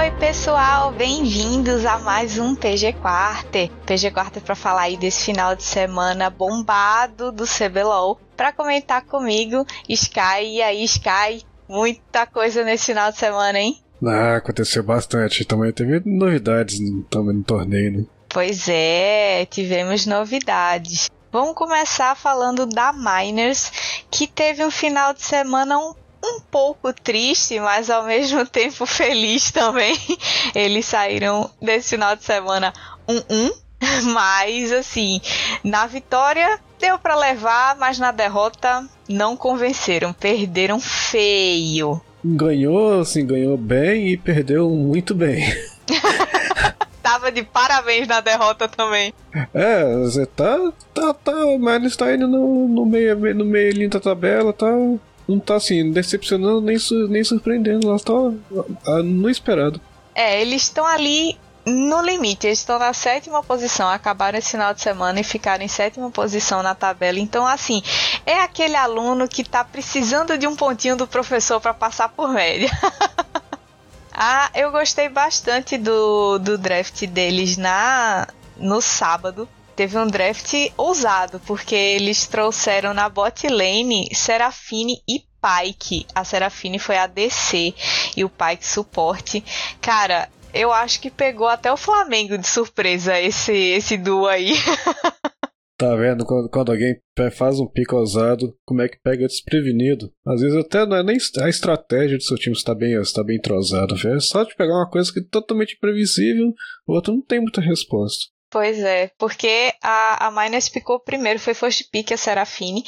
Oi, pessoal, bem-vindos a mais um PG Quarter. PG Quarter para falar aí desse final de semana bombado do CBLOL. Para comentar comigo, Sky. E aí, Sky? Muita coisa nesse final de semana, hein? Ah, aconteceu bastante. Também teve novidades também no torneio, né? Pois é, tivemos novidades. Vamos começar falando da Miners, que teve um final de semana um um pouco triste, mas ao mesmo tempo feliz também. Eles saíram desse final de semana 1-1, mas assim, na vitória deu para levar, mas na derrota não convenceram, perderam feio. Ganhou, assim, ganhou bem e perdeu muito bem. Tava de parabéns na derrota também. É, você tá, tá, tá, mas está indo no, no meio, no meio da tabela, tá não tá assim, decepcionando nem, nem surpreendendo, ela tá ah, no esperado. É, eles estão ali no limite, eles estão na sétima posição, acabaram esse final de semana e ficaram em sétima posição na tabela. Então, assim, é aquele aluno que tá precisando de um pontinho do professor para passar por média. ah, eu gostei bastante do, do draft deles na no sábado teve um draft ousado, porque eles trouxeram na bot lane Serafine e Pike. A Serafine foi a DC e o Pike suporte. Cara, eu acho que pegou até o Flamengo de surpresa esse, esse duo aí. Tá vendo? Quando, quando, alguém faz um pico ousado, como é que pega desprevenido? Às vezes até não é nem a estratégia do seu time está bem, está bem entrosado. É só de pegar uma coisa que é totalmente imprevisível, o outro não tem muita resposta. Pois é, porque a, a Miners picou primeiro, foi first pick a Serafine,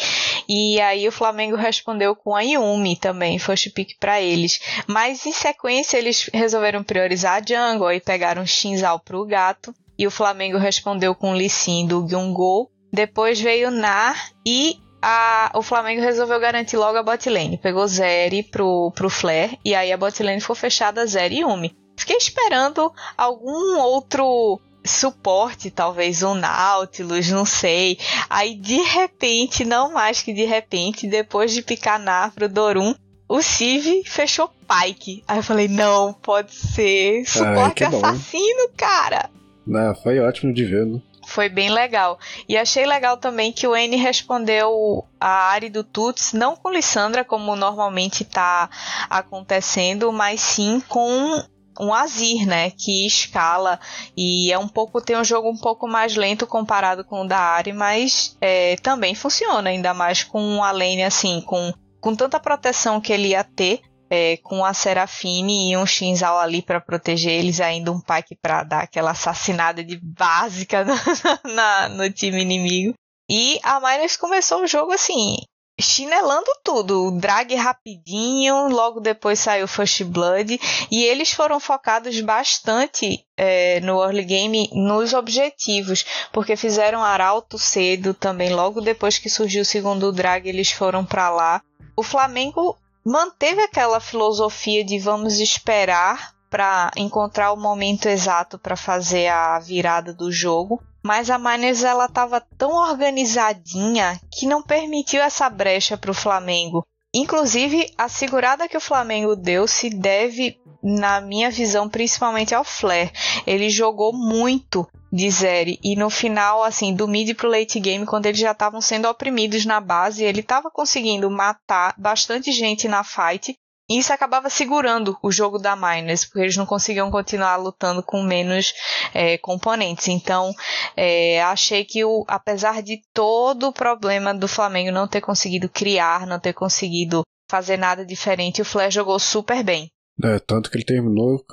e aí o Flamengo respondeu com a Yumi também, first pick para eles. Mas em sequência eles resolveram priorizar a jungle e pegaram Shinzal pro gato, e o Flamengo respondeu com Lee Sin do Gyungol. Depois veio Nar e a, o Flamengo resolveu garantir logo a bot lane. Pegou Zeri pro, pro Flare e aí a bot lane ficou fechada Zeri e Yumi. Fiquei esperando algum outro suporte, talvez um Nautilus, não sei. Aí de repente, não mais que de repente, depois de picar Nafro, Dorum, o Civ fechou Pike. Aí eu falei, não, pode ser suporte Ai, assassino, cara. Não, foi ótimo de ver, né? Foi bem legal. E achei legal também que o N respondeu a área do Tuts, não com Lissandra, como normalmente está acontecendo, mas sim com um Azir, né, que escala e é um pouco tem um jogo um pouco mais lento comparado com o da Ari, mas é, também funciona ainda mais com a lane assim, com com tanta proteção que ele ia ter, é, com a Serafine e um Shinzal ali para proteger eles, ainda um Pike para dar aquela assassinada de básica no, na, no time inimigo. E a Miners começou o jogo assim, chinelando tudo, drag rapidinho, logo depois saiu First Blood. E eles foram focados bastante é, no early game nos objetivos, porque fizeram Arauto cedo também, logo depois que surgiu o segundo drag eles foram para lá. O Flamengo manteve aquela filosofia de vamos esperar para encontrar o momento exato para fazer a virada do jogo mas a Miners ela estava tão organizadinha que não permitiu essa brecha para o Flamengo. Inclusive, a segurada que o Flamengo deu se deve, na minha visão, principalmente ao Flair. Ele jogou muito de Zeri e no final, assim, do mid pro late game, quando eles já estavam sendo oprimidos na base, ele estava conseguindo matar bastante gente na fight isso acabava segurando o jogo da Miners, porque eles não conseguiam continuar lutando com menos é, componentes. Então, é, achei que, o, apesar de todo o problema do Flamengo não ter conseguido criar, não ter conseguido fazer nada diferente, o Flash jogou super bem. É, tanto que ele terminou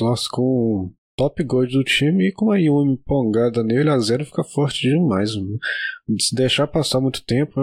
nossa, com top gold do time e com a Yumi empolgada nele, a zero fica forte demais. Se deixar passar muito tempo,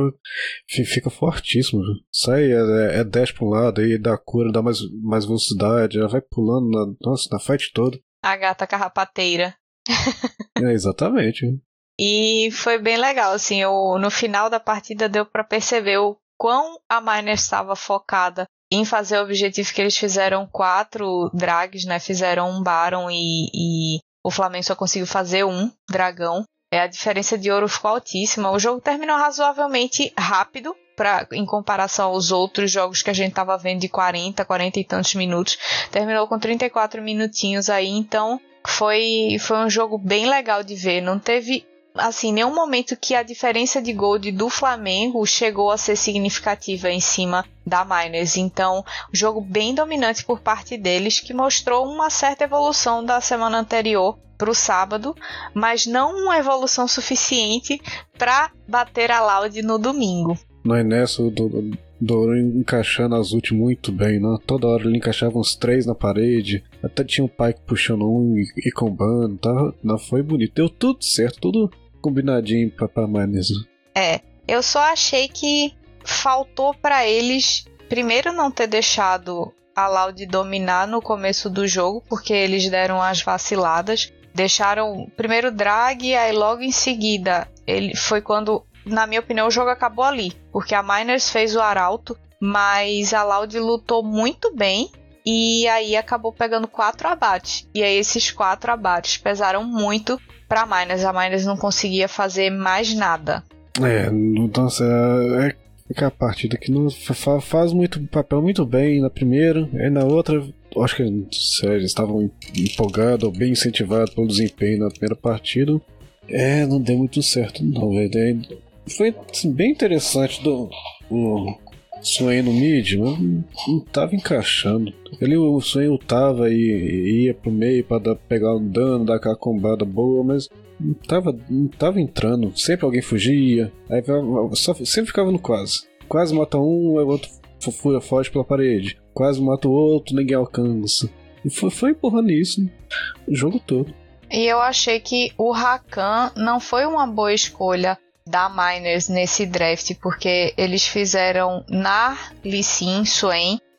fica fortíssimo. Sai, é, é dash pra um lado, aí dá cura, dá mais, mais velocidade, já vai pulando na, nossa, na fight toda. A gata carrapateira. é, exatamente. E foi bem legal, assim, eu, no final da partida deu para perceber o quão a Miner estava focada em fazer o objetivo que eles fizeram quatro drags, né? Fizeram um Baron e, e o Flamengo só conseguiu fazer um dragão. É, a diferença de ouro ficou altíssima. O jogo terminou razoavelmente rápido pra, em comparação aos outros jogos que a gente estava vendo de 40, 40 e tantos minutos. Terminou com 34 minutinhos aí, então foi, foi um jogo bem legal de ver. Não teve assim, nenhum momento que a diferença de gol do Flamengo chegou a ser significativa em cima da Miners. Então, jogo bem dominante por parte deles, que mostrou uma certa evolução da semana anterior para o sábado, mas não uma evolução suficiente para bater a Loud no domingo. Mas nessa, o Douro encaixando as ult muito bem, né? Toda hora ele encaixava uns três na parede, até tinha um pai puxando um e, e combando, tá? Não foi bonito. Deu tudo certo, tudo combinadinho pra, pra Manes. É, eu só achei que faltou para eles, primeiro, não ter deixado a Loud dominar no começo do jogo, porque eles deram as vaciladas. Deixaram primeiro drag, aí logo em seguida ele foi quando, na minha opinião, o jogo acabou ali, porque a Miners fez o arauto, mas a Loud lutou muito bem e aí acabou pegando quatro abates. E aí esses quatro abates pesaram muito para Miners. A Miners não conseguia fazer mais nada. É, nossa, é, é a partida que não faz muito papel muito bem na primeira, e na outra, acho que eles estavam empolgados ou bem incentivados pelo desempenho na primeira partida. É, não deu muito certo, não, velho. Foi assim, bem interessante do, o, Swain no mid, mas não tava encaixando. Ele, o Swain ultava e ia pro meio pra dar, pegar um dano, dar aquela combada boa, mas não tava, não tava entrando. Sempre alguém fugia, aí só, sempre ficava no quase. Quase mata um, o outro foge pela parede. Quase mata o outro, ninguém alcança. E foi, foi empurrando isso o jogo todo. E eu achei que o Rakan não foi uma boa escolha da Miners nesse draft, porque eles fizeram Nar, Lee Sin,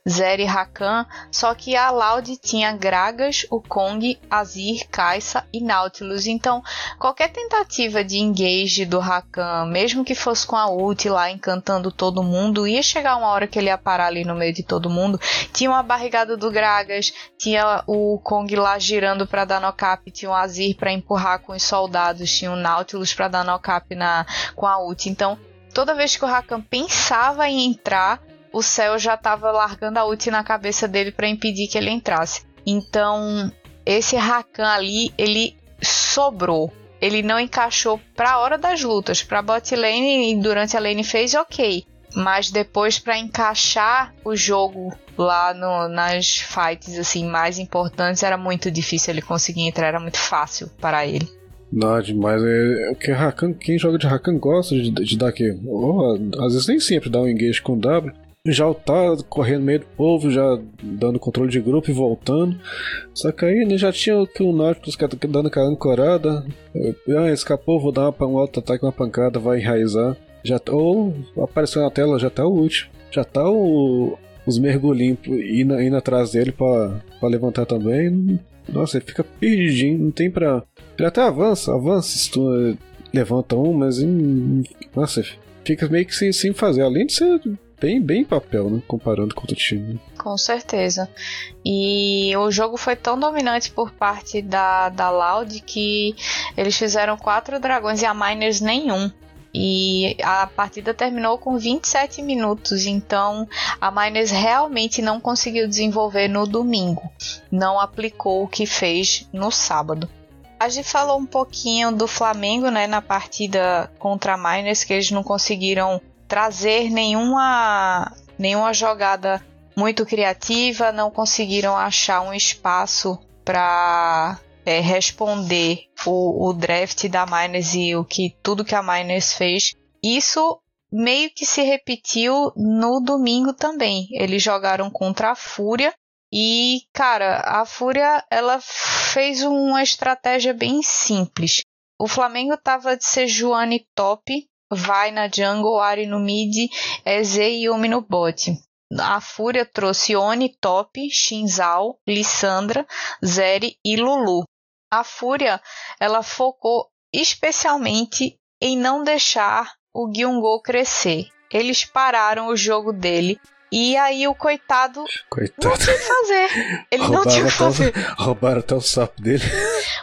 Zeri Rakan, só que a Loud tinha Gragas, o Kong, Azir, Kai'Sa e Nautilus. Então, qualquer tentativa de engage do Rakan, mesmo que fosse com a ult lá encantando todo mundo, ia chegar uma hora que ele ia parar ali no meio de todo mundo. Tinha uma barrigada do Gragas, tinha o Kong lá girando para dar knock-up, tinha o Azir para empurrar com os soldados, tinha o Nautilus para dar knock-up na com a ult. Então, toda vez que o Rakan pensava em entrar, o céu já estava largando a ult na cabeça dele para impedir que ele entrasse. Então, esse Rakan ali, ele sobrou. Ele não encaixou para a hora das lutas. Para bot lane e durante a lane phase, ok. Mas depois para encaixar o jogo lá no, nas fights assim mais importantes era muito difícil ele conseguir entrar, era muito fácil para ele. Não, demais. É, que Rakan, quem joga de Rakan gosta de, de dar aqui. Oh, às vezes nem sempre dá um engage com W, já tá correndo no meio do povo, já dando controle de grupo e voltando. Só que aí né, já tinha que o Nautilus dando aquela ancorada. Ah, escapou, vou dar uma, um alto ataque, uma pancada, vai enraizar. Já, tá, ou apareceu na tela, já tá o último. Já tá o, os mergulhinhos indo, indo atrás dele pra levantar também. Nossa, ele fica perdidinho, não tem pra. Ele até avança, avança, tu levanta um, mas. Hum, nossa, fica meio que sem, sem fazer. Além de ser bem, bem papel, né? Comparando com o time. Com certeza. E o jogo foi tão dominante por parte da, da Loud que eles fizeram quatro dragões e a Miners nenhum. E a partida terminou com 27 minutos, então a Miners realmente não conseguiu desenvolver no domingo. Não aplicou o que fez no sábado. A gente falou um pouquinho do Flamengo, né, na partida contra a Miners, que eles não conseguiram trazer nenhuma, nenhuma jogada muito criativa, não conseguiram achar um espaço para é, responder o, o, draft da Miners e o que tudo que a Miners fez. Isso meio que se repetiu no domingo também. Eles jogaram contra a Fúria e, cara, a Fúria ela fez uma estratégia bem simples. O Flamengo estava de Sejuani top, vai na jungle, Ari no mid, EZ e Yumi no bot. A Fúria trouxe Oni top, Shinzal, Lissandra, Zeri e Lulu. A Fúria ela focou especialmente em não deixar o Gyungo crescer. eles pararam o jogo dele e aí o coitado, coitado. não tinha o que fazer. Ele roubaram não tinha o que fazer. O, roubaram até o sapo dele.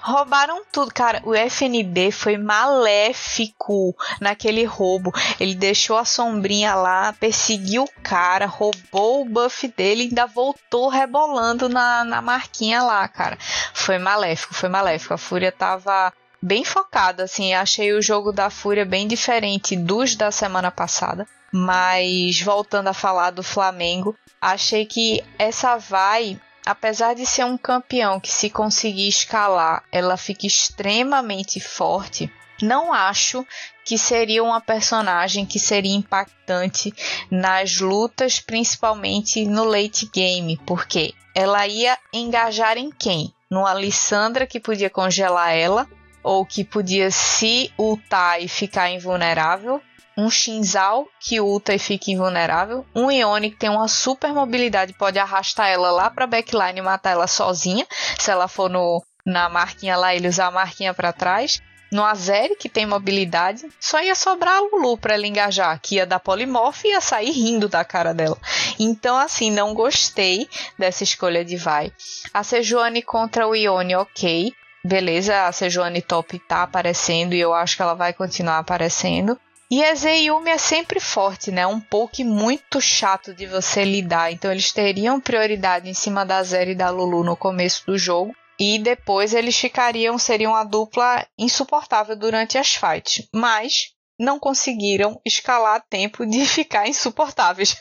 Roubaram tudo, cara. O FNB foi maléfico naquele roubo. Ele deixou a sombrinha lá, perseguiu o cara, roubou o buff dele e ainda voltou rebolando na, na marquinha lá, cara. Foi maléfico, foi maléfico. A Fúria tava bem focada, assim. Achei o jogo da Fúria bem diferente dos da semana passada. Mas voltando a falar do Flamengo, achei que essa vai, apesar de ser um campeão que se conseguir escalar, ela fica extremamente forte. Não acho que seria uma personagem que seria impactante nas lutas, principalmente no late game, porque ela ia engajar em quem? Numa Alissandra que podia congelar ela, ou que podia se ultar e ficar invulnerável, um Shinzal que ulta e fica invulnerável, um Ione que tem uma super mobilidade, pode arrastar ela lá pra backline e matar ela sozinha, se ela for no, na marquinha lá, ele usar a marquinha para trás. No Azeri, que tem mobilidade, só ia sobrar a Lulu pra ela engajar, que ia dar polimorfo e ia sair rindo da cara dela. Então, assim, não gostei dessa escolha de vai. A Sejuani contra o Ione, ok. Beleza, a Sejuani top tá aparecendo e eu acho que ela vai continuar aparecendo. E a Zeyumi é sempre forte, né? Um poke muito chato de você lidar. Então eles teriam prioridade em cima da Zeri e da Lulu no começo do jogo. E depois eles ficariam, seriam a dupla insuportável durante as fights. Mas não conseguiram escalar a tempo de ficar insuportáveis.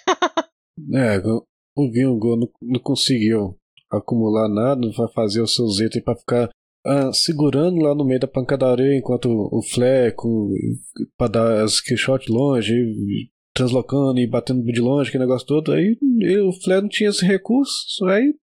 é, o Vingo não, não conseguiu acumular nada, vai fazer o seu Zeta para ficar ah, segurando lá no meio da pancadaria enquanto o Fleco para dar as shot longe, translocando e batendo de longe, que negócio todo. Aí o Fleco não tinha esse recurso, aí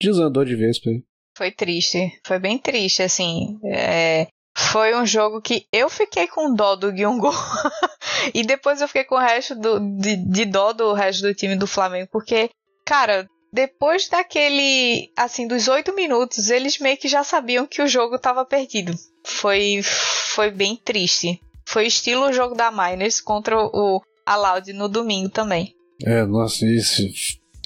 desandou de vez pra ele. Foi triste, foi bem triste, assim. É, foi um jogo que eu fiquei com dó do Gyungo e depois eu fiquei com o resto do, de, de dó do resto do time do Flamengo, porque, cara, depois daquele, assim, dos oito minutos, eles meio que já sabiam que o jogo estava perdido. Foi, foi bem triste. Foi estilo o jogo da Miners contra o Aloud no domingo também. É, nossa, isso.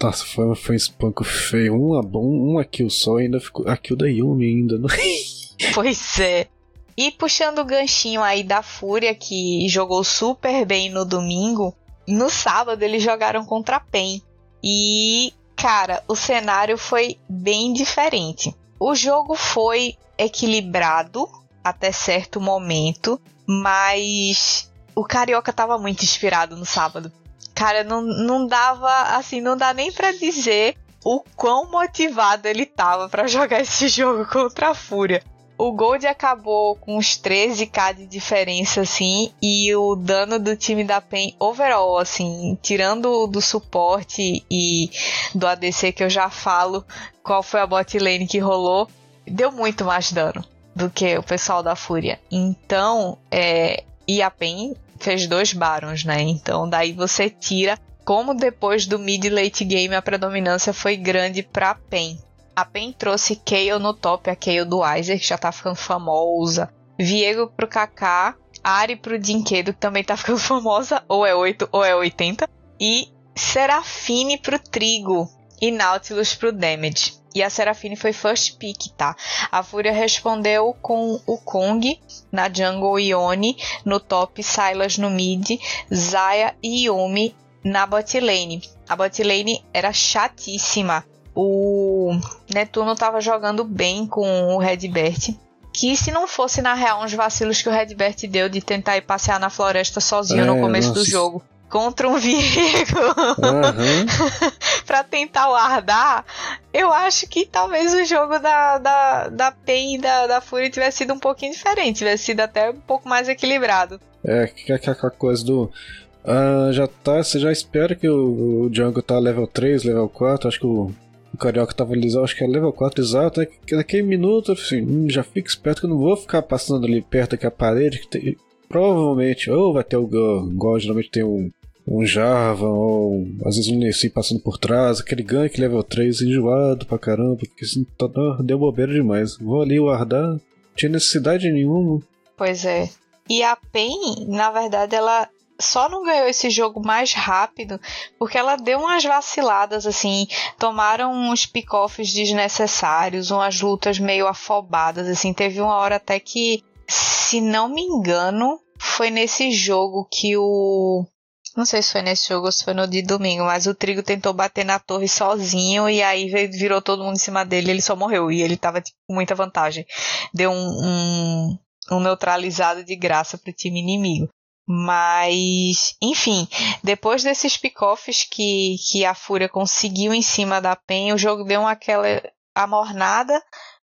Nossa, foi, foi um espanco feio. Uma, uma kill só, ainda ficou. A kill da Yumi ainda. Não... pois é. E puxando o ganchinho aí da Fúria, que jogou super bem no domingo, no sábado eles jogaram contra a PEN. E Cara, o cenário foi bem diferente. O jogo foi equilibrado até certo momento, mas o Carioca tava muito inspirado no sábado. Cara, não, não dava, assim, não dá nem para dizer o quão motivado ele tava para jogar esse jogo contra a Fúria. O Gold acabou com uns 13k de diferença, assim, e o dano do time da PEN overall, assim, tirando do suporte e do ADC que eu já falo, qual foi a bot lane que rolou, deu muito mais dano do que o pessoal da Fúria. Então, é, e a PEN fez dois barons, né? Então daí você tira como depois do mid late game a predominância foi grande para PEN. A PEN trouxe Kayle no top, a Kayle do Weiser, que já tá ficando famosa. Viego pro Kaká. Ari pro Dinquedo, que também tá ficando famosa. Ou é 8 ou é 80. E Serafine pro Trigo. E Nautilus pro Damage. E a Serafine foi first pick, tá? A Fúria respondeu com o Kong na jungle Ione, no top Silas no mid, Zaya e Yumi na bot lane. A bot lane era chatíssima o Netuno estava jogando bem com o Redbert. Que se não fosse, na real, uns vacilos que o Redbert deu de tentar ir passear na floresta sozinho é, no começo nossa. do jogo contra um Viego uhum. para tentar guardar, eu acho que talvez o jogo da, da, da PEN e da, da Fury tivesse sido um pouquinho diferente, tivesse sido até um pouco mais equilibrado. É, que é aquela coisa do. Uh, já tá, você já espera que o, o Django tá level 3, level 4, acho que o o Carioca tava ali, acho que é level 4 exato, é que naquele minuto, assim, hum, já fica esperto que eu não vou ficar passando ali perto daquela parede, que tem, provavelmente, ou vai ter o igual geralmente tem um, um Java, ou às vezes um Nessie passando por trás, aquele gank level 3 enjoado pra caramba, porque assim, tá, deu bobeira demais. Vou ali guardar, tinha necessidade nenhuma. Pois é. E a PEN, na verdade, ela só não ganhou esse jogo mais rápido porque ela deu umas vaciladas, assim, tomaram uns pick-offs desnecessários, umas lutas meio afobadas, assim. Teve uma hora até que, se não me engano, foi nesse jogo que o não sei se foi nesse jogo ou se foi no de domingo, mas o Trigo tentou bater na torre sozinho e aí virou todo mundo em cima dele ele só morreu. E ele tava tipo, com muita vantagem. Deu um, um, um neutralizado de graça pro time inimigo. Mas, enfim, depois desses pick-offs que, que a Fúria conseguiu em cima da PEN, o jogo deu aquela amornada,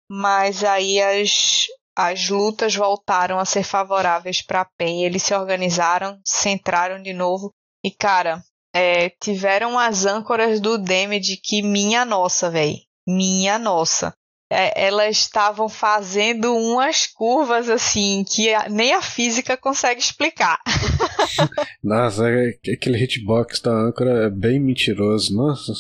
mas aí as, as lutas voltaram a ser favoráveis para a PEN. Eles se organizaram, centraram de novo e, cara, é, tiveram as âncoras do Damage que minha nossa, velho. Minha nossa. É, elas estavam fazendo umas curvas assim que a, nem a física consegue explicar. nossa, é, aquele hitbox da âncora é bem mentiroso, nossa.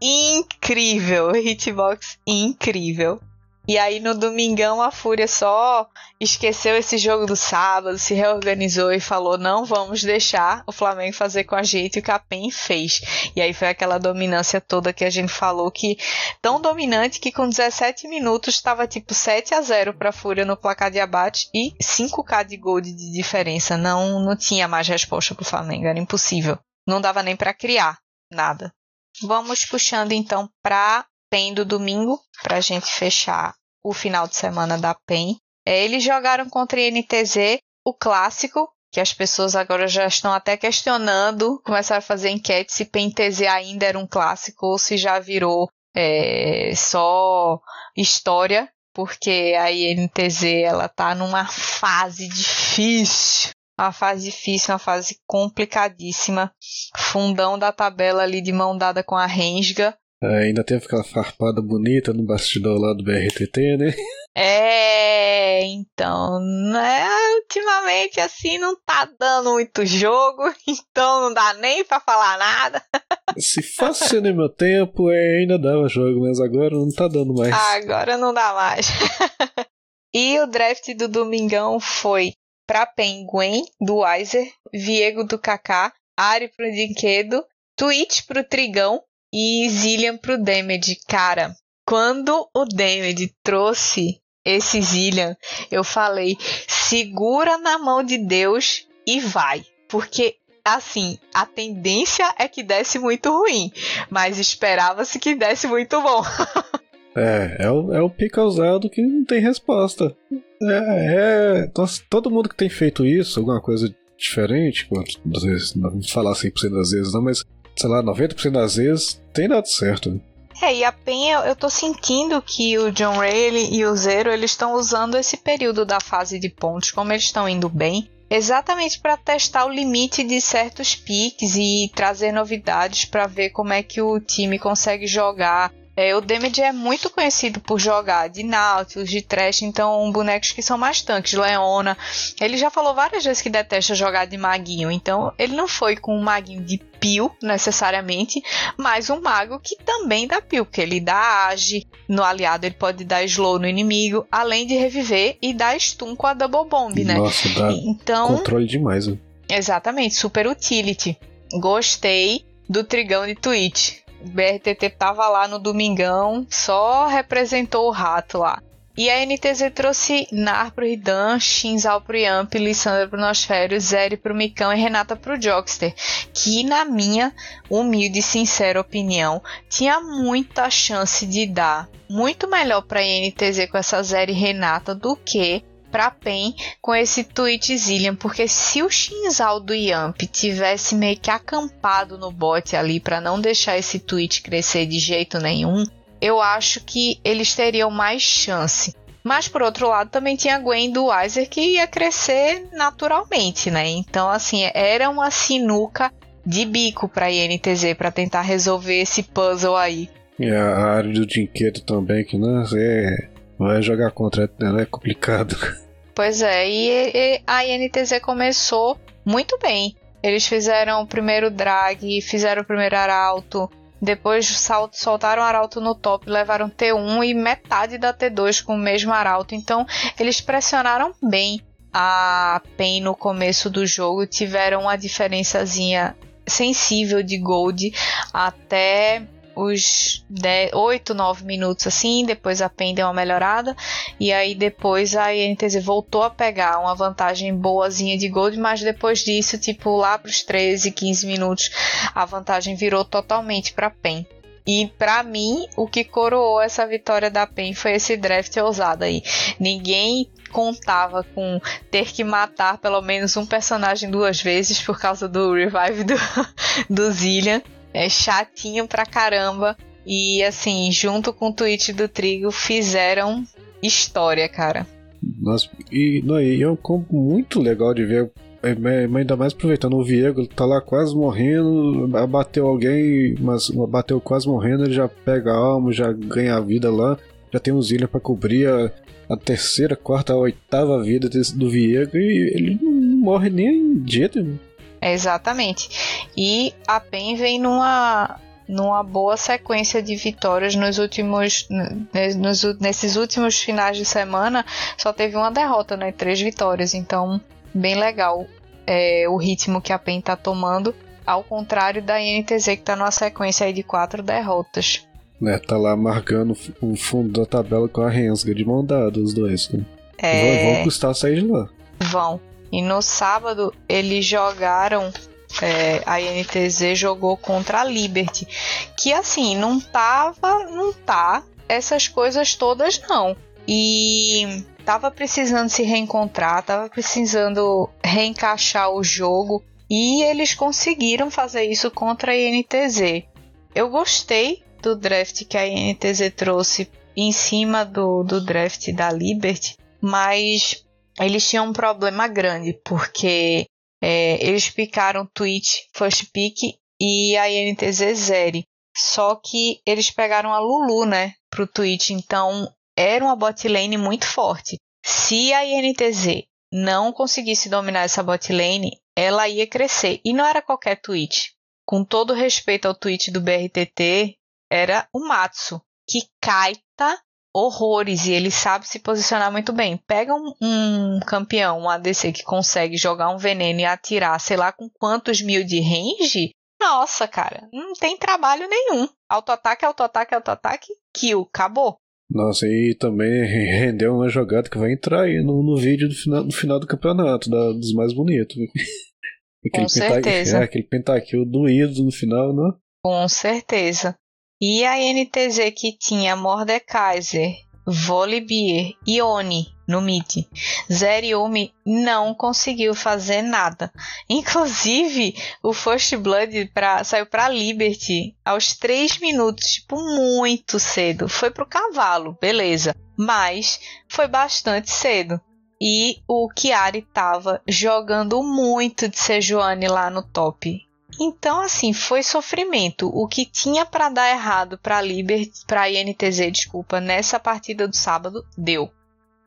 Incrível, hitbox incrível. E aí no domingão a Fúria só esqueceu esse jogo do sábado, se reorganizou e falou: não vamos deixar o Flamengo fazer com a gente o que a PEN fez. E aí foi aquela dominância toda que a gente falou que tão dominante que com 17 minutos estava tipo 7 a 0 para a Fúria no placar de abate e 5k de gol de diferença. Não, não tinha mais resposta para o Flamengo, era impossível. Não dava nem para criar nada. Vamos puxando então para PEN do domingo, para a gente fechar o final de semana da PEN. É, eles jogaram contra a NTZ, o clássico, que as pessoas agora já estão até questionando, começaram a fazer enquete se PEN-TZ ainda era um clássico ou se já virou é, só história, porque a INTZ ela tá numa fase difícil, uma fase difícil, uma fase complicadíssima, fundão da tabela ali de mão dada com a Rensga, ainda teve aquela farpada bonita no bastidor lá do BRTT, né? É, então, né, ultimamente assim não tá dando muito jogo, então não dá nem para falar nada. Se fosse no meu tempo, é, ainda dava jogo, mas agora não tá dando mais. Agora não dá mais. e o draft do Domingão foi pra Penguin, do Weiser, Viego do Kaká, Ari pro Dinquedo, Twitch pro Trigão, e Zillian pro Damage. Cara, quando o Damage trouxe esse Zillian, eu falei: segura na mão de Deus e vai. Porque assim, a tendência é que desse muito ruim, mas esperava-se que desse muito bom. é, é o, é o pica usado que não tem resposta. É, é todo mundo que tem feito isso, alguma coisa diferente, às vezes, não vou falar 100% das vezes não, mas sei lá, 90% das vezes tem dado certo. É, e a Penha, eu tô sentindo que o John Ray e o Zero, eles estão usando esse período da fase de pontos, como eles estão indo bem, exatamente para testar o limite de certos piques e trazer novidades para ver como é que o time consegue jogar é, o Damage é muito conhecido por jogar de Nautilus, de Trash, então bonecos que são mais tanques, Leona. Ele já falou várias vezes que detesta jogar de maguinho, então ele não foi com um maguinho de pio necessariamente, mas um mago que também dá pio, porque ele dá age no aliado, ele pode dar slow no inimigo, além de reviver e dar stun com a double bomb, né? Nossa, dá então, controle demais. Né? Exatamente, super utility. Gostei do trigão de Twitch. O BRTT tava lá no domingão, só representou o rato lá. E a NTZ trouxe Nar pro Ridan, Shinzal pro Yamp, Lissandra pro Nosfério, Zeri pro Micão e Renata pro Jokster. Que, na minha humilde e sincera opinião, tinha muita chance de dar muito melhor pra NTZ com essa Zeri Renata do que pra PEN com esse tweet Zillian, porque se o Shinzal do Yamp tivesse meio que acampado no bot ali para não deixar esse tweet crescer de jeito nenhum, eu acho que eles teriam mais chance. Mas por outro lado, também tinha a Gwen do Weiser que ia crescer naturalmente, né? Então, assim, era uma sinuca de bico para INTZ para tentar resolver esse puzzle aí. E a área do Dinquedo também, que não é Vai jogar contra ela é complicado. Pois é, e, e a INTZ começou muito bem. Eles fizeram o primeiro drag, fizeram o primeiro arauto, depois soltaram o arauto no top, levaram T1 e metade da T2 com o mesmo arauto. Então eles pressionaram bem a PEN no começo do jogo tiveram uma diferençazinha sensível de gold até os 10, 8, 9 minutos assim, depois a PEN deu uma melhorada, e aí depois a INTZ voltou a pegar uma vantagem boazinha de gold, mas depois disso, tipo, lá para os 13, 15 minutos, a vantagem virou totalmente para PEN. E para mim, o que coroou essa vitória da PEN foi esse draft ousado aí. Ninguém contava com ter que matar pelo menos um personagem duas vezes por causa do revive do, do Zillian. É chatinho pra caramba. E assim, junto com o tweet do Trigo, fizeram história, cara. Nossa, e, não, é um combo muito legal de ver. É, ainda mais aproveitando o Viego, tá lá quase morrendo, bateu alguém, mas bateu quase morrendo, ele já pega a alma, já ganha a vida lá, já tem um Zillion pra cobrir a, a terceira, quarta, a oitava vida do Viego e ele não morre nem de jeito nenhum. Exatamente. E a PEN vem numa numa boa sequência de vitórias nos últimos nos, nesses últimos finais de semana só teve uma derrota né três vitórias. Então bem legal é, o ritmo que a PEN está tomando ao contrário da INTZ que está numa sequência aí de quatro derrotas. Né tá lá marcando o fundo da tabela com a Rensga de mão dada os dois né? é... vão, vão custar sair de lá. Vão e no sábado eles jogaram. É, a INTZ jogou contra a Liberty. Que assim, não tava. Não tá essas coisas todas, não. E tava precisando se reencontrar, tava precisando reencaixar o jogo. E eles conseguiram fazer isso contra a INTZ. Eu gostei do draft que a INTZ trouxe em cima do, do draft da Liberty, mas eles tinham um problema grande, porque é, eles picaram Twitch, First Pick e a INTZ Zeri. Só que eles pegaram a Lulu, né, pro Twitch, então era uma bot lane muito forte. Se a INTZ não conseguisse dominar essa bot lane, ela ia crescer. E não era qualquer Twitch. Com todo respeito ao tweet do BRTT, era o Matsu, que caita horrores e ele sabe se posicionar muito bem. Pega um, um, campeão, um ADC que consegue jogar um veneno e atirar, sei lá com quantos mil de range. Nossa, cara, não tem trabalho nenhum. Auto-ataque, auto-ataque, auto-ataque, kill, acabou. Nossa, e também rendeu uma jogada que vai entrar aí no, no vídeo do final, do final do campeonato, da, dos mais bonitos. aquele Com certeza. É, aquele pentakill doído no final, né? Com certeza. E a NTZ que tinha Mordekaiser, Volibear e Oni no mid. Zeriumi não conseguiu fazer nada. Inclusive, o First Blood pra, saiu para Liberty aos 3 minutos, tipo, muito cedo. Foi pro cavalo, beleza. Mas foi bastante cedo. E o Chiari tava jogando muito de Sejuani lá no top. Então, assim, foi sofrimento. O que tinha para dar errado para Liberty, para INTZ, desculpa, nessa partida do sábado, deu.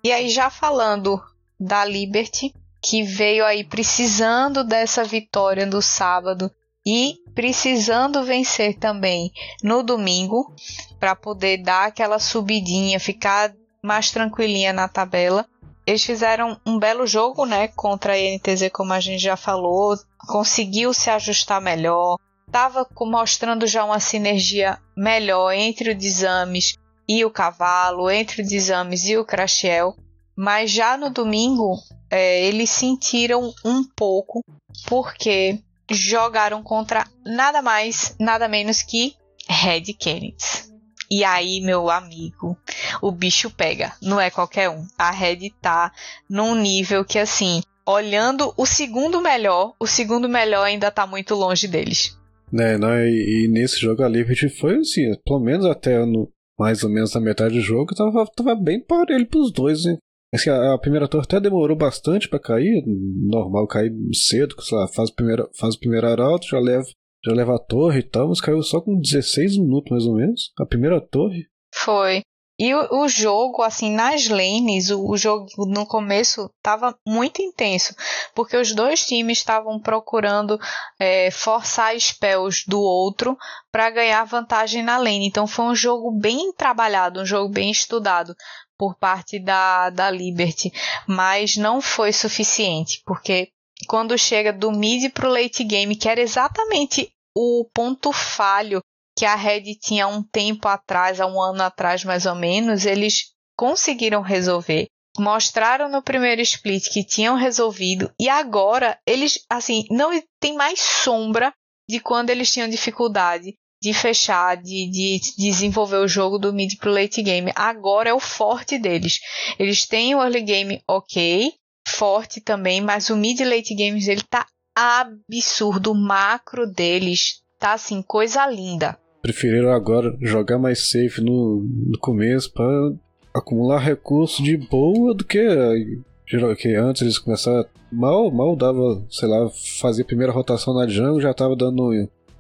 E aí já falando da Liberty, que veio aí precisando dessa vitória no sábado e precisando vencer também no domingo para poder dar aquela subidinha, ficar mais tranquilinha na tabela. Eles fizeram um belo jogo, né, contra a INTZ, como a gente já falou, conseguiu se ajustar melhor, estava mostrando já uma sinergia melhor entre o Desames e o Cavalo, entre o Desames e o Crashiel, mas já no domingo é, eles sentiram um pouco porque jogaram contra nada mais, nada menos que Red Kennedy. E aí, meu amigo, o bicho pega. Não é qualquer um. A Red tá num nível que, assim, olhando o segundo melhor, o segundo melhor ainda tá muito longe deles. É, não, e, e nesse jogo a Liberty foi assim, pelo menos até no, mais ou menos na metade do jogo, tava, tava bem parelho pros dois, hein? Assim, a, a primeira torre até demorou bastante para cair, normal cair cedo, sei lá, faz, primeira, faz o primeiro arauto, já leva já leva a torre e tal, mas caiu só com 16 minutos mais ou menos. A primeira torre. Foi. E o, o jogo, assim, nas lanes, o, o, jogo no começo estava muito intenso, porque os dois times estavam procurando é, forçar spells do outro para ganhar vantagem na lane. Então foi um jogo bem trabalhado, um jogo bem estudado, por parte da, da Liberty, mas não foi suficiente, porque quando chega do mid pro late game, que era exatamente o ponto falho que a Red tinha um tempo atrás, há um ano atrás mais ou menos, eles conseguiram resolver. Mostraram no primeiro split que tinham resolvido e agora eles, assim, não tem mais sombra de quando eles tinham dificuldade de fechar, de, de desenvolver o jogo do mid pro late game. Agora é o forte deles. Eles têm o early game ok, forte também, mas o mid late games dele tá absurdo. Macro deles tá assim, coisa linda. Preferiram agora jogar mais safe no, no começo para acumular recursos de boa do que que antes eles começaram mal mal dava sei lá fazer a primeira rotação na jungle já tava dando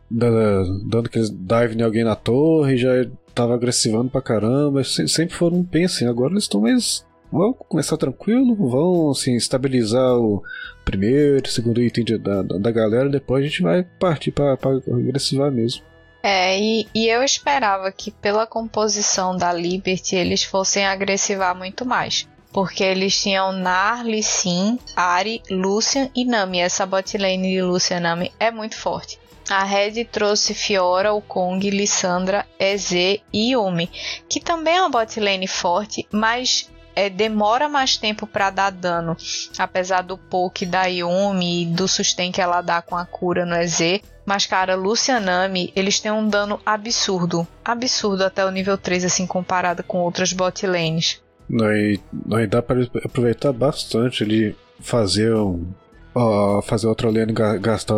dando, dando aqueles dive em alguém na torre já tava agressivando pra caramba sempre foram bem assim agora eles estão mais vão começar tranquilo vão assim estabilizar o primeiro segundo item de, da, da galera depois a gente vai partir para agressivar mesmo é, e, e, eu esperava que pela composição da Liberty eles fossem agressivar muito mais. Porque eles tinham Nar, Lee Sin, Ari, Lucian e Nami. Essa botlane de Lucian Nami é muito forte. A Red trouxe Fiora, o Kong, Lissandra, EZ e Yumi, que também é uma botlane forte, mas é, demora mais tempo para dar dano, apesar do poke da Yumi e do sustain que ela dá com a cura no EZ. Mas, cara, Lucianami, eles têm um dano absurdo. Absurdo até o nível 3, assim, comparado com outras bot lanes. Aí, aí dá para aproveitar bastante ele fazer um. Fazer outra lane gastar,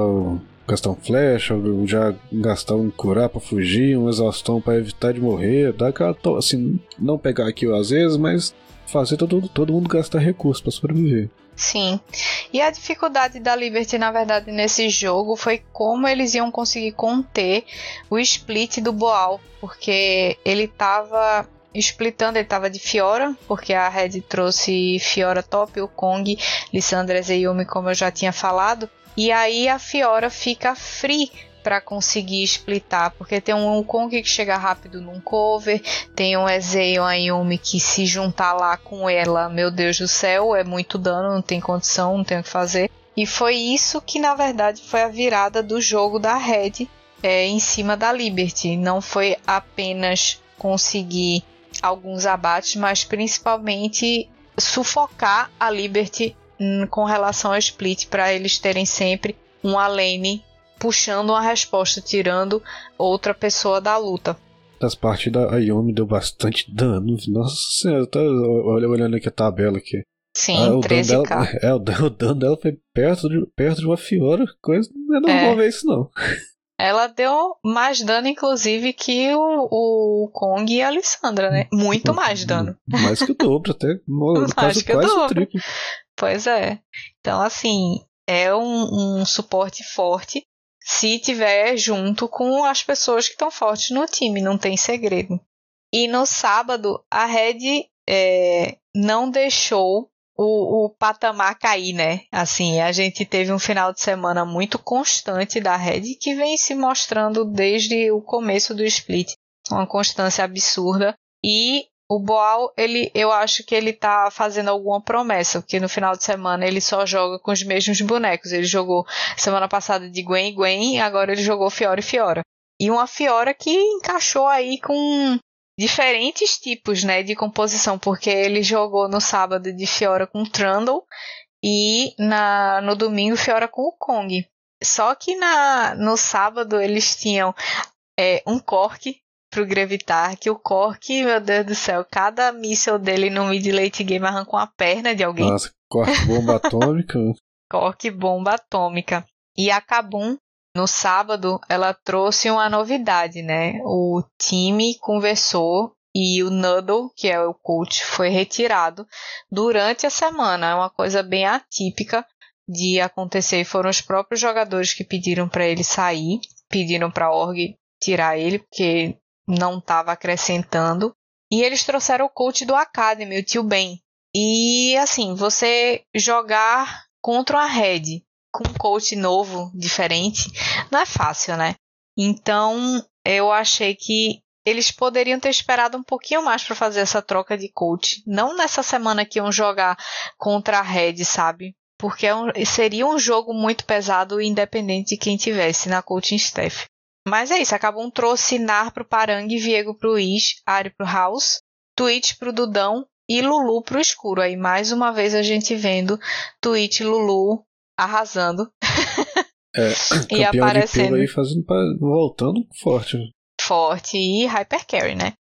gastar um flash, ou já gastar um curar para fugir, um exaustão para evitar de morrer. Dá aquela. Assim, não pegar aqui às vezes, mas fazer todo, todo mundo gastar recursos para sobreviver. Sim. E a dificuldade da Liberty, na verdade, nesse jogo foi como eles iam conseguir conter o split do Boal, porque ele tava splitando, ele tava de Fiora, porque a Red trouxe Fiora top, o Kong, Lissandra Zeyumi, como eu já tinha falado, e aí a Fiora fica free para conseguir splitar, porque tem um Kong que chega rápido num cover, tem um Ezei ou Ayumi que se juntar lá com ela, meu Deus do céu, é muito dano, não tem condição, não tem o que fazer. E foi isso que na verdade foi a virada do jogo da Red é, em cima da Liberty. Não foi apenas conseguir alguns abates, mas principalmente sufocar a Liberty com relação ao split para eles terem sempre uma lane puxando uma resposta, tirando outra pessoa da luta. Das partes da Ayumi deu bastante dano. Nossa senhora, tá olha, olhando aqui a tabela aqui. Sim, ah, 13k. Dela, é, o, o dano dela foi perto de, perto de uma Fiora. Coisa não é normal é. ver isso, não. Ela deu mais dano, inclusive, que o, o Kong e a Alessandra, né? Muito mais dano. Mais que o dobro, até. mais quase, que quase o triplo. Pois é. Então, assim, é um, um suporte forte se tiver junto com as pessoas que estão fortes no time, não tem segredo. E no sábado, a Red é, não deixou o, o, patamar cair, né? Assim, a gente teve um final de semana muito constante da Red que vem se mostrando desde o começo do split. Uma constância absurda. E o Boal, ele, eu acho que ele tá fazendo alguma promessa, porque no final de semana ele só joga com os mesmos bonecos. Ele jogou semana passada de Gwen e Gwen, agora ele jogou Fiora e Fiora. E uma Fiora que encaixou aí com diferentes tipos, né, de composição, porque ele jogou no sábado de Fiora com Trundle e na, no domingo Fiora com o Kong. Só que na, no sábado eles tinham é, um Cork pro Grevitar que o Cork, meu Deus do céu, cada míssil dele no mid late game arrancou uma perna de alguém. Nossa, Cork bomba atômica. Cork bomba atômica. E a Kabum, no sábado, ela trouxe uma novidade, né? O time conversou e o Nuddle, que é o coach, foi retirado durante a semana. É uma coisa bem atípica de acontecer. Foram os próprios jogadores que pediram para ele sair, pediram para a org tirar ele, porque não estava acrescentando. E eles trouxeram o coach do Academy, o tio Ben. E assim, você jogar contra a Red com um coach novo, diferente, não é fácil, né? Então eu achei que eles poderiam ter esperado um pouquinho mais para fazer essa troca de coach. Não nessa semana que iam jogar contra a Red, sabe? Porque é seria um jogo muito pesado, independente de quem tivesse na coaching staff. Mas é isso, acabou um trouxe Nar pro Parang, Viego pro Ish, Ari pro House, Twitch pro Dudão e Lulu pro Escuro. Aí mais uma vez a gente vendo Twitch e Lulu arrasando. É, e aparecendo. aí fazendo, voltando forte. Forte e Hyper Carry, né?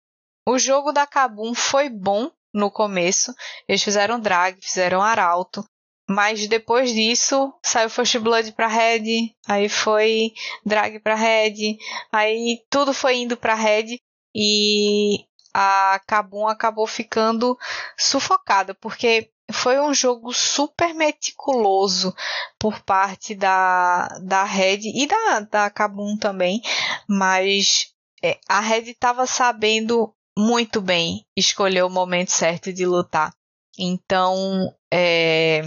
O jogo da Kabum foi bom no começo. Eles fizeram drag, fizeram arauto. Mas depois disso, saiu First Blood pra Red, aí foi drag pra Red, aí tudo foi indo pra Red e a Kabum acabou ficando sufocada, porque foi um jogo super meticuloso por parte da, da Red e da, da Kabum também, mas é, a Red estava sabendo muito bem escolher o momento certo de lutar. Então, é,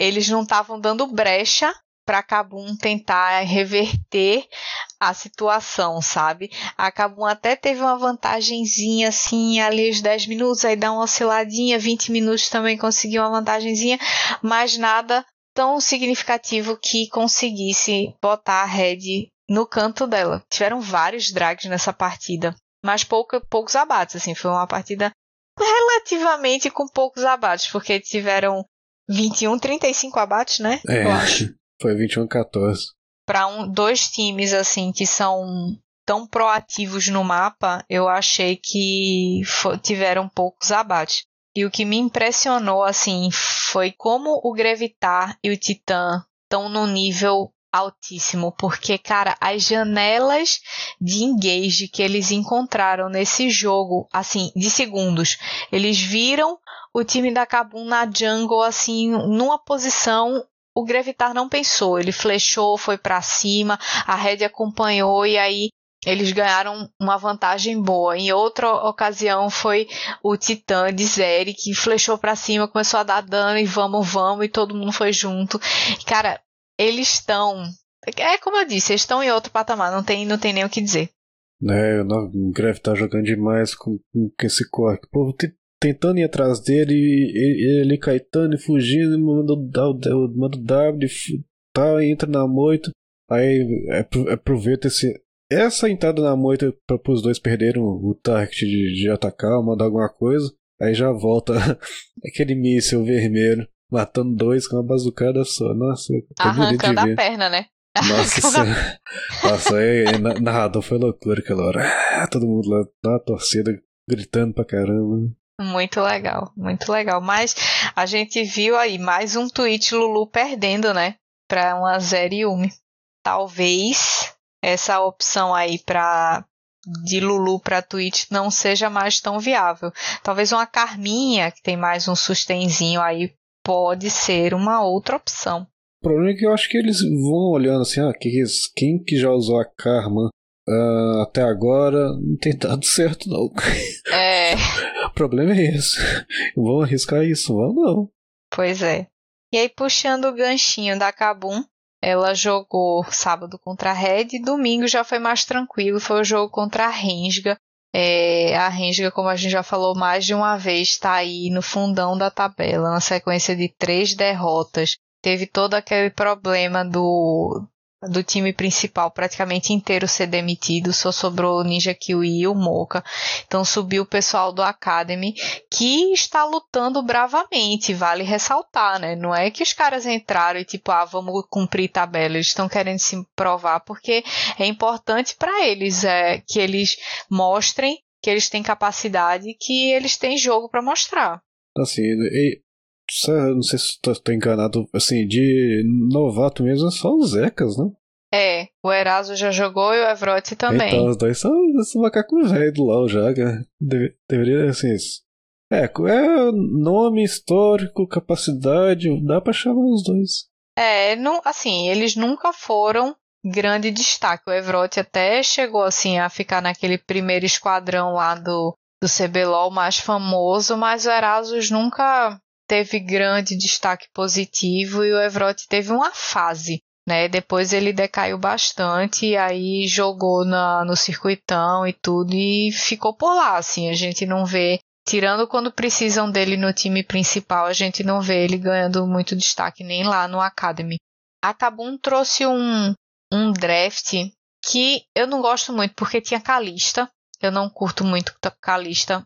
eles não estavam dando brecha para Kabum tentar reverter a situação, sabe? A Kabum até teve uma vantagenzinha assim, ali os 10 minutos, aí dá uma osciladinha, 20 minutos também conseguiu uma vantagenzinha, mas nada tão significativo que conseguisse botar a Red no canto dela. Tiveram vários drags nessa partida, mas pouca, poucos abates, assim, foi uma partida relativamente com poucos abates, porque tiveram 21, 35 abates, né? É. Eu acho. Foi 21 14. Para um, dois times assim que são tão proativos no mapa, eu achei que tiveram poucos abates. E o que me impressionou assim foi como o Grevitar e o Titã estão no nível altíssimo, porque cara, as janelas de engage que eles encontraram nesse jogo, assim, de segundos, eles viram o time da Kabum na jungle assim, numa posição o Grevitar não pensou, ele flechou, foi para cima, a Red acompanhou e aí eles ganharam uma vantagem boa. Em outra ocasião foi o Titã de Zeri que flechou para cima, começou a dar dano e vamos, vamos, e todo mundo foi junto. Cara, eles estão. É como eu disse, eles estão em outro patamar, não tem, não tem nem o que dizer. É, o Greve tá jogando demais com, com esse corre. O povo tentando ir atrás dele, ele, ele Caetano fugindo, manda o manda W, tal, entra na moita, aí aproveita esse, essa entrada na moita para os dois perderem o target de, de atacar, mandar alguma coisa, aí já volta aquele míssil vermelho, matando dois com uma bazucada só. Nossa, arrancando a perna, né? Nossa. Nossa, aí, narrador foi loucura aquela hora. Ah, todo mundo lá na torcida gritando pra caramba. Muito legal, muito legal. Mas a gente viu aí mais um tweet Lulu perdendo, né? Para uma Zero Yumi. Talvez essa opção aí para de Lulu para Twitch não seja mais tão viável. Talvez uma Carminha, que tem mais um sustenzinho aí, pode ser uma outra opção. O problema é que eu acho que eles vão olhando assim, ah, quem que já usou a Karma uh, até agora não tem dado certo, não. É. o problema é esse. Vão arriscar isso? Vão não. Pois é. E aí, puxando o ganchinho da Kabum, ela jogou sábado contra a Red, domingo já foi mais tranquilo, foi o jogo contra a Rensga. É, a Rensga, como a gente já falou mais de uma vez, está aí no fundão da tabela, na sequência de três derrotas. Teve todo aquele problema do, do time principal praticamente inteiro ser demitido, só sobrou o Ninja Kiwi e o Mocha. Então subiu o pessoal do Academy que está lutando bravamente, vale ressaltar, né? Não é que os caras entraram e tipo, ah, vamos cumprir tabela, eles estão querendo se provar porque é importante para eles é que eles mostrem que eles têm capacidade, que eles têm jogo para mostrar. Assim, e, não sei se estou enganado, assim, de novato mesmo é só os Zecas, né? É, o Eraso já jogou e o Evrote também. Então, os dois são, são macacos velhos do LoL já, Deve, deveria, assim, é, é nome histórico, capacidade, dá pra chamar os dois. É, não, assim, eles nunca foram grande destaque. O Evrote até chegou, assim, a ficar naquele primeiro esquadrão lá do, do CBLOL mais famoso, mas o Erasus nunca teve grande destaque positivo e o Evrote teve uma fase né? Depois ele decaiu bastante e aí jogou na, no circuitão e tudo e ficou por lá, assim, a gente não vê tirando quando precisam dele no time principal, a gente não vê ele ganhando muito destaque nem lá no Academy. A Kabum trouxe um, um draft que eu não gosto muito porque tinha Calista. Eu não curto muito Calista.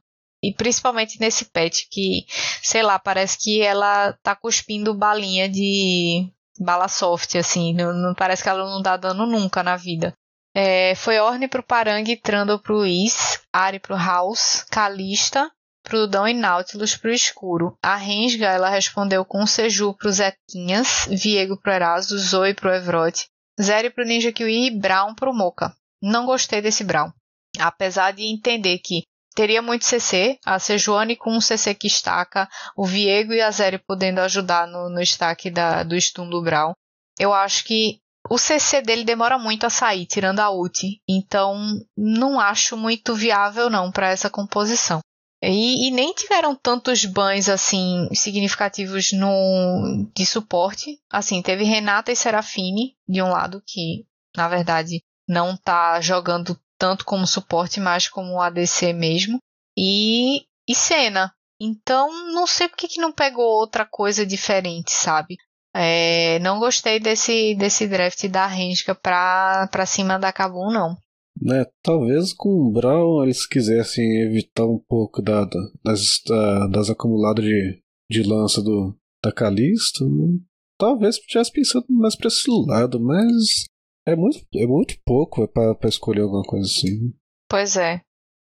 E principalmente nesse pet que, sei lá, parece que ela tá cuspindo balinha de bala soft, assim. Não, não parece que ela não dá dano nunca na vida. É, foi Orne pro Parang, Trundle pro Is, Ari pro House, Calista pro Dão e Nautilus pro Escuro. A Rensga, ela respondeu com Seju pro Zequinhas, Viego pro Eraso, Zoe pro Evrote, Zeri pro Ninja Kiwi e Brown pro Mocha. Não gostei desse Brown. Apesar de entender que teria muito CC, a Sejuani com um CC que estaca, o Viego e a Zeri podendo ajudar no, no stack da, do stun do Brown. Eu acho que o CC dele demora muito a sair, tirando a ult. Então, não acho muito viável não para essa composição. E, e, nem tiveram tantos bans assim significativos no de suporte. Assim, teve Renata e Serafine de um lado que, na verdade, não tá jogando tanto como suporte, mas como ADC mesmo. E e Senna. Então, não sei porque que não pegou outra coisa diferente, sabe? É, não gostei desse, desse draft da Renska pra, pra cima da Kabum, não. Né, talvez com o Brown eles quisessem evitar um pouco da, da das, da, das acumuladas de, de lança do, da Calista. Né? Talvez tivesse pensando mais pra esse lado, mas é muito, é muito pouco para escolher alguma coisa assim. Pois é.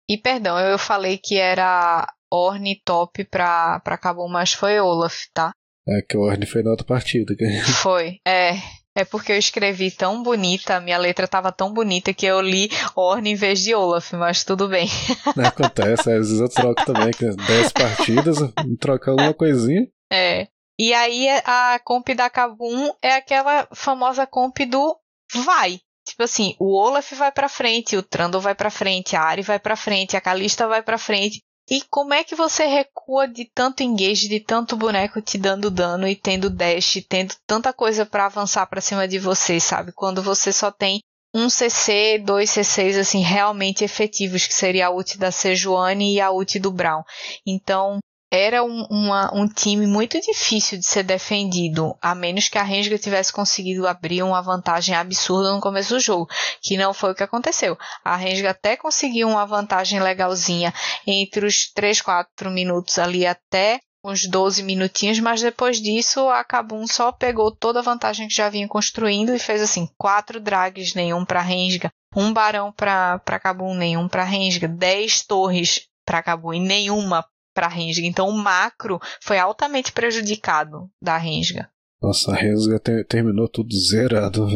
E perdão, eu falei que era Orne top pra, pra Cabo, mas foi Olaf, tá? É que o Orne foi na outra partida. Foi, é. É porque eu escrevi tão bonita, minha letra tava tão bonita que eu li Orne em vez de Olaf, mas tudo bem. Acontece, às vezes eu troco também, que 10 partidas, trocar uma coisinha. É. E aí a comp da Kabum é aquela famosa comp do vai. Tipo assim, o Olaf vai para frente, o Trando vai para frente, a Ari vai para frente, a Kalista vai para frente. E como é que você recua de tanto engage, de tanto boneco te dando dano e tendo dash, tendo tanta coisa para avançar para cima de você, sabe? Quando você só tem um CC, dois CCs assim realmente efetivos, que seria a ult da Sejuani e a ult do Brown. Então, era um, uma, um time muito difícil de ser defendido, a menos que a Renga tivesse conseguido abrir uma vantagem absurda no começo do jogo, que não foi o que aconteceu. A Renga até conseguiu uma vantagem legalzinha entre os 3, 4 minutos ali até uns 12 minutinhos, mas depois disso a Kabum só pegou toda a vantagem que já vinha construindo e fez assim, quatro drags, nenhum para Rensga, um barão para Kabum, nenhum para Rensga, 10 torres para Kabum e nenhuma para a Rensga. Então o macro foi altamente prejudicado da Rensga. Nossa, a Rensga te terminou tudo zerado.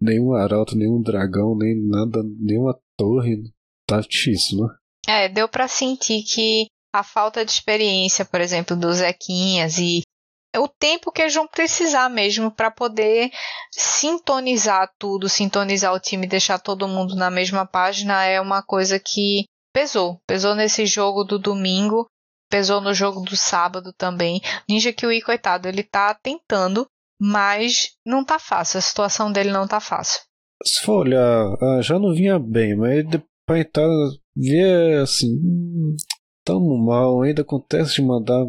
Nenhum arauto, nenhum dragão, nem nada, nenhuma torre. Tá difícil, né? É, deu para sentir que a falta de experiência, por exemplo, do Zequinhas e o tempo que eles vão precisar mesmo para poder sintonizar tudo, sintonizar o time, deixar todo mundo na mesma página é uma coisa que pesou. Pesou nesse jogo do domingo pesou no jogo do sábado também. Ninja Kiwi, coitado, ele tá tentando, mas não tá fácil. A situação dele não tá fácil. Se for olhar, ah, já não vinha bem, mas pra entrar, ver assim. Hum, tamo mal, ainda acontece de mandar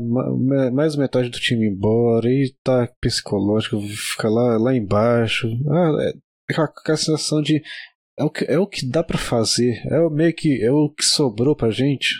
mais metade do time embora e tá psicológico, fica lá, lá embaixo. Ah, é, é com a sensação de é o que, é o que dá para fazer. É o meio que é o que sobrou pra gente.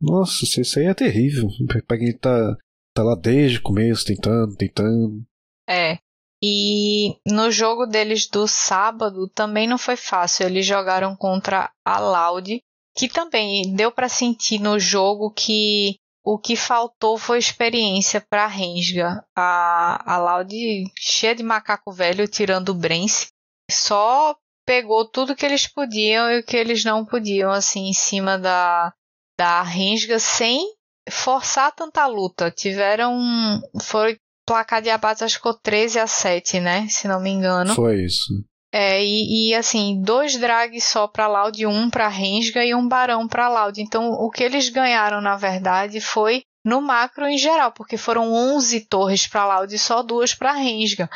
Nossa, isso aí é terrível. Pra quem tá, tá lá desde o começo, tentando, tentando. É. E no jogo deles do sábado também não foi fácil. Eles jogaram contra a Loud, que também deu para sentir no jogo que o que faltou foi experiência para Rensga. A, Loud cheia de macaco velho tirando o Brence. Só pegou tudo que eles podiam e o que eles não podiam, assim, em cima da, da Rensga, sem forçar tanta luta. Tiveram. Foi placar de abates, acho que ficou 13 a 7, né? Se não me engano. Foi isso. É, e, e, assim, dois drags só para Loud, um para Rensga e um barão para Loud. Então, o que eles ganharam, na verdade, foi no macro em geral, porque foram 11 torres para Loud e só duas para Rensga.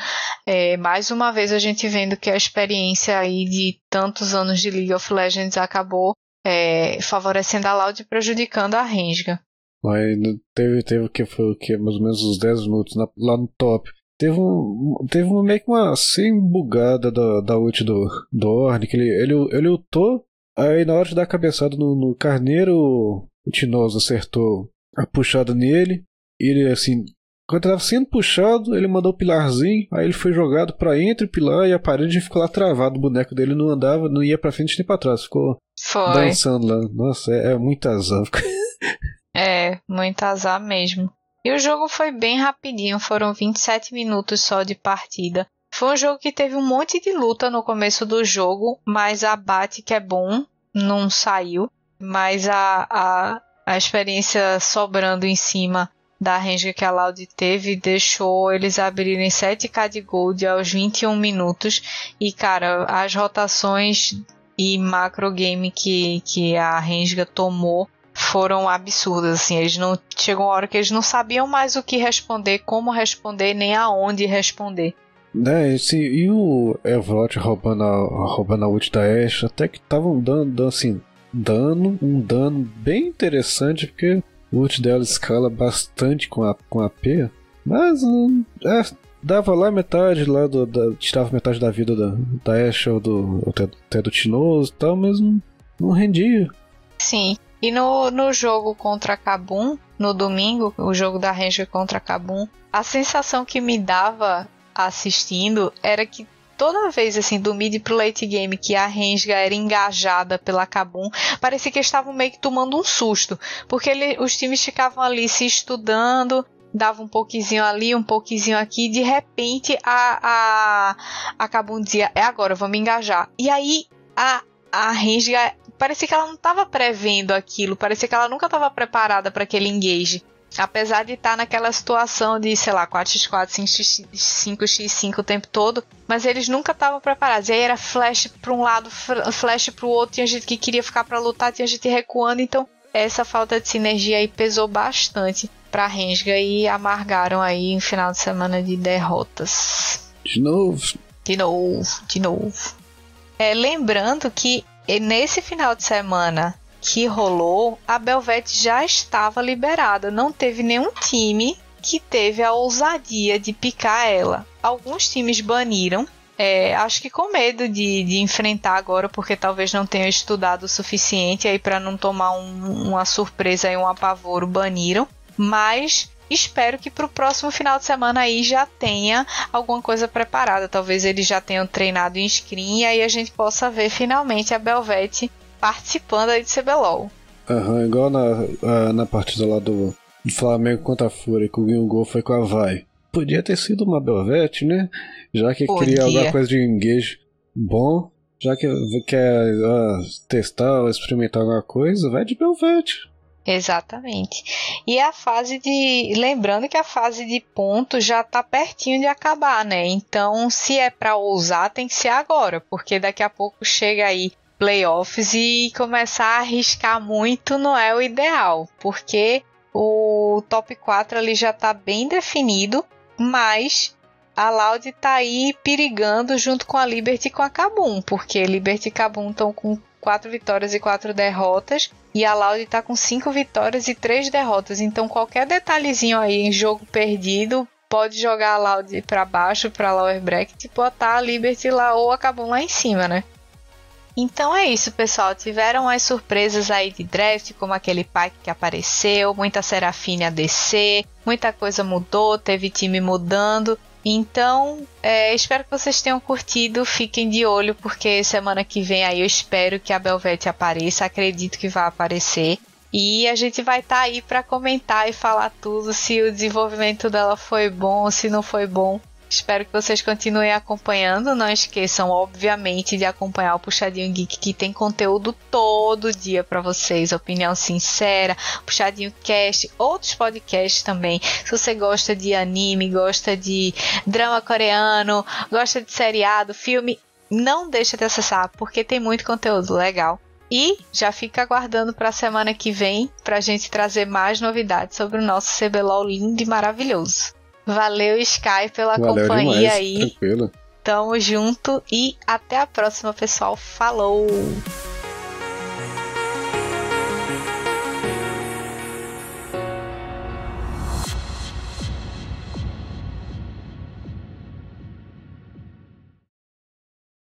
É, mais uma vez a gente vendo que a experiência aí de tantos anos de League of Legends acabou é, favorecendo a Loud e prejudicando a Rensga. Mas teve, teve que foi o que? Mais ou menos uns 10 minutos na, lá no top. Teve um. Teve um, meio que uma assim bugada da, da ult do, do Orne, que ele, ele, ele lutou, aí na hora de dar a cabeçada no, no carneiro, o Tinoso acertou a puxada nele. Ele assim. Quando estava sendo puxado, ele mandou o pilarzinho, aí ele foi jogado para entre o pilar e a parede ficou lá travado. O boneco dele não andava, não ia para frente nem para trás, ficou foi. dançando lá. Nossa, é, é muito azar. É, muito azar mesmo. E o jogo foi bem rapidinho, foram 27 minutos só de partida. Foi um jogo que teve um monte de luta no começo do jogo, mas a bate que é bom não saiu. Mas a, a, a experiência sobrando em cima da range que a Loud teve deixou eles abrirem 7k de gold aos 21 minutos. E cara, as rotações e macro game que, que a Renga tomou foram absurdas, assim, eles não chegou uma hora que eles não sabiam mais o que responder, como responder, nem aonde responder. Né, esse, e o Evrot roubando a, roubando a ult da Ashe, até que estavam dando, dando, assim, dano, um dano bem interessante, porque o ult dela escala bastante com a, com a P, mas é, dava lá metade, lá do, da, tirava metade da vida da, da Ashe ou do, até, até do Tinoso e tal, mas não, não rendia. Sim, e no, no jogo contra Kabum, no domingo, o jogo da Ranger contra Kabum, a sensação que me dava assistindo era que toda vez assim do mid pro late game que a Renga era engajada pela Kabum, parecia que estavam meio que tomando um susto, porque ele, os times ficavam ali se estudando, dava um pouquinho ali, um pouquinho aqui, de repente a a, a Kabum dizia, é agora, vamos engajar. E aí a a Renga parecia que ela não estava prevendo aquilo, parecia que ela nunca estava preparada para aquele engage. Apesar de estar tá naquela situação de, sei lá, 4x4, 5x5 o tempo todo, mas eles nunca estavam preparados. E aí era flash para um lado, flash para o outro, tinha gente que queria ficar para lutar, tinha gente recuando, então essa falta de sinergia aí pesou bastante para Rensga e amargaram aí um final de semana de derrotas. De novo. De novo, de novo. É, lembrando que nesse final de semana que rolou, a Belvete já estava liberada. Não teve nenhum time que teve a ousadia de picar ela. Alguns times baniram. É, acho que com medo de, de, enfrentar agora, porque talvez não tenham estudado o suficiente aí para não tomar um, uma surpresa e um apavoro, baniram. Mas espero que para o próximo final de semana aí já tenha alguma coisa preparada. Talvez eles já tenham treinado em screen e aí a gente possa ver finalmente a Belvete participando aí de CBLOL. Aham, uhum, igual na, na partida lá do, do Flamengo contra a Fúria, que o gol foi com a Vai. Podia ter sido uma Belvete, né? Já que Podia. queria alguma coisa de engage bom, já que quer uh, testar ou experimentar alguma coisa, vai de Belvete. Exatamente. E a fase de. Lembrando que a fase de pontos já está pertinho de acabar, né? Então, se é para ousar, tem que ser agora, porque daqui a pouco chega aí playoffs e começar a arriscar muito não é o ideal, porque o top 4 ali já está bem definido, mas a Loud está aí perigando junto com a Liberty e com a Kabum, porque Liberty e Kabum estão com quatro vitórias e quatro derrotas. E a Loud tá com cinco vitórias e três derrotas. Então qualquer detalhezinho aí em jogo perdido pode jogar a Loud para baixo, para lower bracket e botar a Liberty lá ou acabou lá em cima, né? Então é isso, pessoal. Tiveram as surpresas aí de draft, como aquele pack que apareceu, muita Serafine ADC, muita coisa mudou, teve time mudando. Então, é, espero que vocês tenham curtido. Fiquem de olho, porque semana que vem aí eu espero que a Belvete apareça. Acredito que vai aparecer. E a gente vai estar tá aí para comentar e falar tudo se o desenvolvimento dela foi bom, se não foi bom. Espero que vocês continuem acompanhando. Não esqueçam, obviamente, de acompanhar o Puxadinho Geek, que tem conteúdo todo dia para vocês. Opinião sincera, Puxadinho Cast, outros podcasts também. Se você gosta de anime, gosta de drama coreano, gosta de seriado, filme, não deixa de acessar, porque tem muito conteúdo legal. E já fica aguardando para a semana que vem para a gente trazer mais novidades sobre o nosso CBLOL lindo e maravilhoso. Valeu, Sky, pela Valeu companhia demais, aí. Tranquilo. Tamo junto e até a próxima, pessoal. Falou!